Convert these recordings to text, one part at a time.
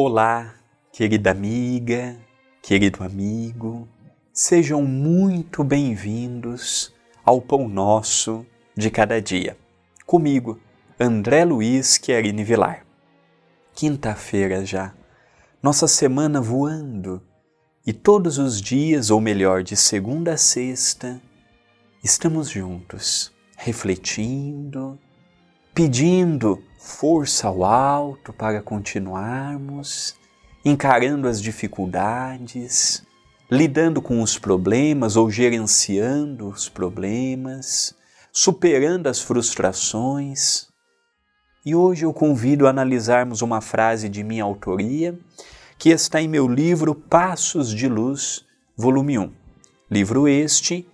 Olá, querida amiga, querido amigo, sejam muito bem-vindos ao Pão Nosso de Cada Dia. Comigo, André Luiz Querini Vilar. Quinta-feira já, nossa semana voando e todos os dias, ou melhor, de segunda a sexta, estamos juntos, refletindo, pedindo força ao alto para continuarmos, encarando as dificuldades, lidando com os problemas ou gerenciando os problemas, superando as frustrações. E hoje eu convido a analisarmos uma frase de minha autoria que está em meu livro Passos de Luz, volume 1. Livro este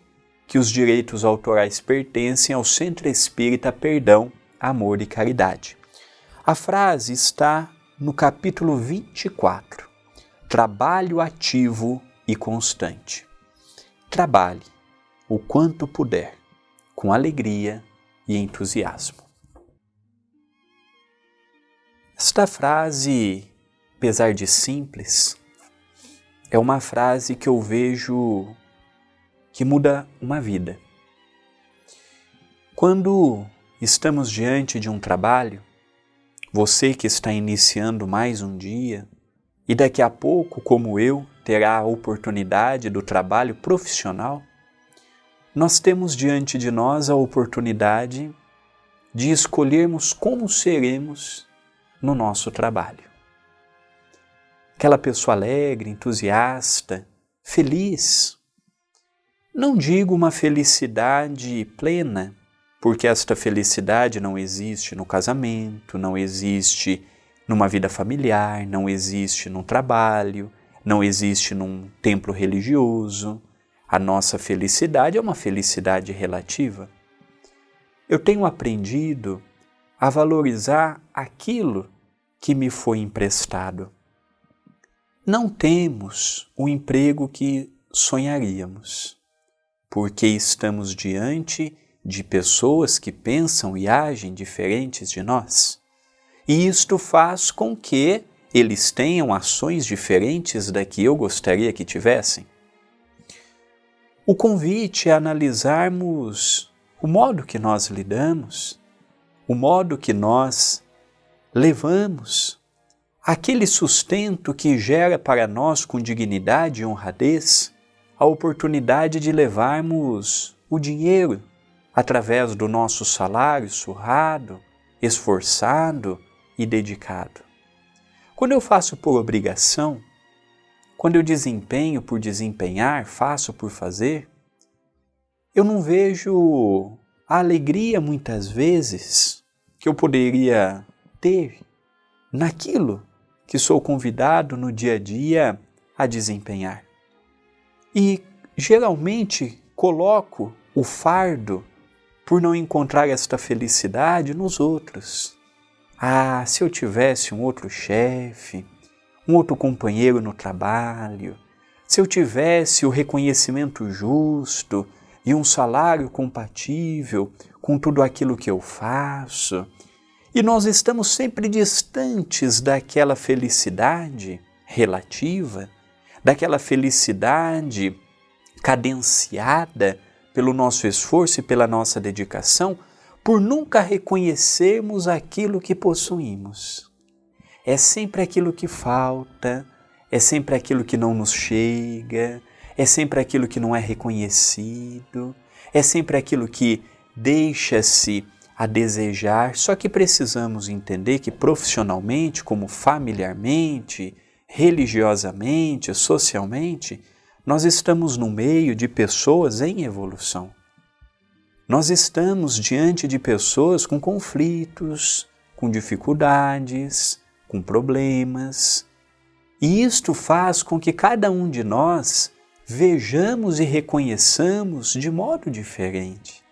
que os direitos autorais pertencem ao Centro Espírita Perdão amor e caridade. A frase está no capítulo 24. Trabalho ativo e constante. Trabalhe o quanto puder, com alegria e entusiasmo. Esta frase, apesar de simples, é uma frase que eu vejo que muda uma vida. Quando Estamos diante de um trabalho, você que está iniciando mais um dia e daqui a pouco, como eu, terá a oportunidade do trabalho profissional, nós temos diante de nós a oportunidade de escolhermos como seremos no nosso trabalho. Aquela pessoa alegre, entusiasta, feliz. Não digo uma felicidade plena, porque esta felicidade não existe no casamento, não existe numa vida familiar, não existe num trabalho, não existe num templo religioso. A nossa felicidade é uma felicidade relativa. Eu tenho aprendido a valorizar aquilo que me foi emprestado. Não temos o emprego que sonharíamos, porque estamos diante de pessoas que pensam e agem diferentes de nós. E isto faz com que eles tenham ações diferentes da que eu gostaria que tivessem. O convite é analisarmos o modo que nós lidamos, o modo que nós levamos, aquele sustento que gera para nós com dignidade e honradez a oportunidade de levarmos o dinheiro através do nosso salário surrado, esforçado e dedicado. Quando eu faço por obrigação, quando eu desempenho por desempenhar, faço por fazer, eu não vejo a alegria muitas vezes que eu poderia ter naquilo que sou convidado no dia a dia a desempenhar. E geralmente coloco o fardo por não encontrar esta felicidade nos outros. Ah, se eu tivesse um outro chefe, um outro companheiro no trabalho, se eu tivesse o reconhecimento justo e um salário compatível com tudo aquilo que eu faço, e nós estamos sempre distantes daquela felicidade relativa, daquela felicidade cadenciada pelo nosso esforço e pela nossa dedicação, por nunca reconhecermos aquilo que possuímos. É sempre aquilo que falta, é sempre aquilo que não nos chega, é sempre aquilo que não é reconhecido, é sempre aquilo que deixa-se a desejar. Só que precisamos entender que profissionalmente, como familiarmente, religiosamente, socialmente, nós estamos no meio de pessoas em evolução. Nós estamos diante de pessoas com conflitos, com dificuldades, com problemas. E isto faz com que cada um de nós vejamos e reconheçamos de modo diferente.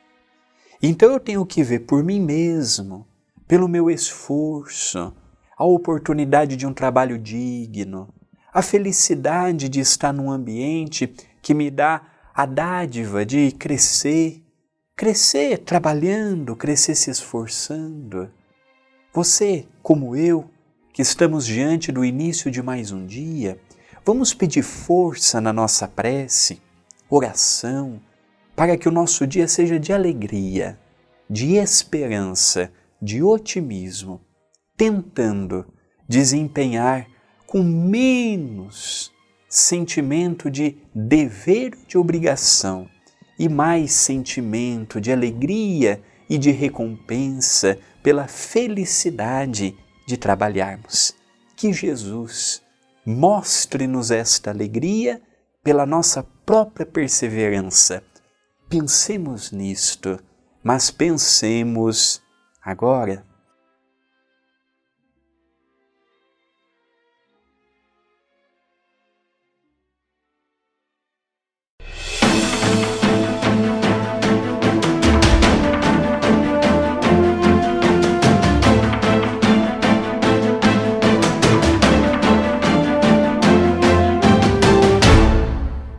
Então eu tenho que ver por mim mesmo, pelo meu esforço, a oportunidade de um trabalho digno, a felicidade de estar num ambiente que me dá a dádiva de crescer, crescer trabalhando, crescer se esforçando. Você, como eu, que estamos diante do início de mais um dia, vamos pedir força na nossa prece, oração, para que o nosso dia seja de alegria, de esperança, de otimismo, tentando desempenhar com menos sentimento de dever de obrigação e mais sentimento de alegria e de recompensa pela felicidade de trabalharmos. Que Jesus mostre-nos esta alegria pela nossa própria perseverança. Pensemos nisto, mas pensemos agora you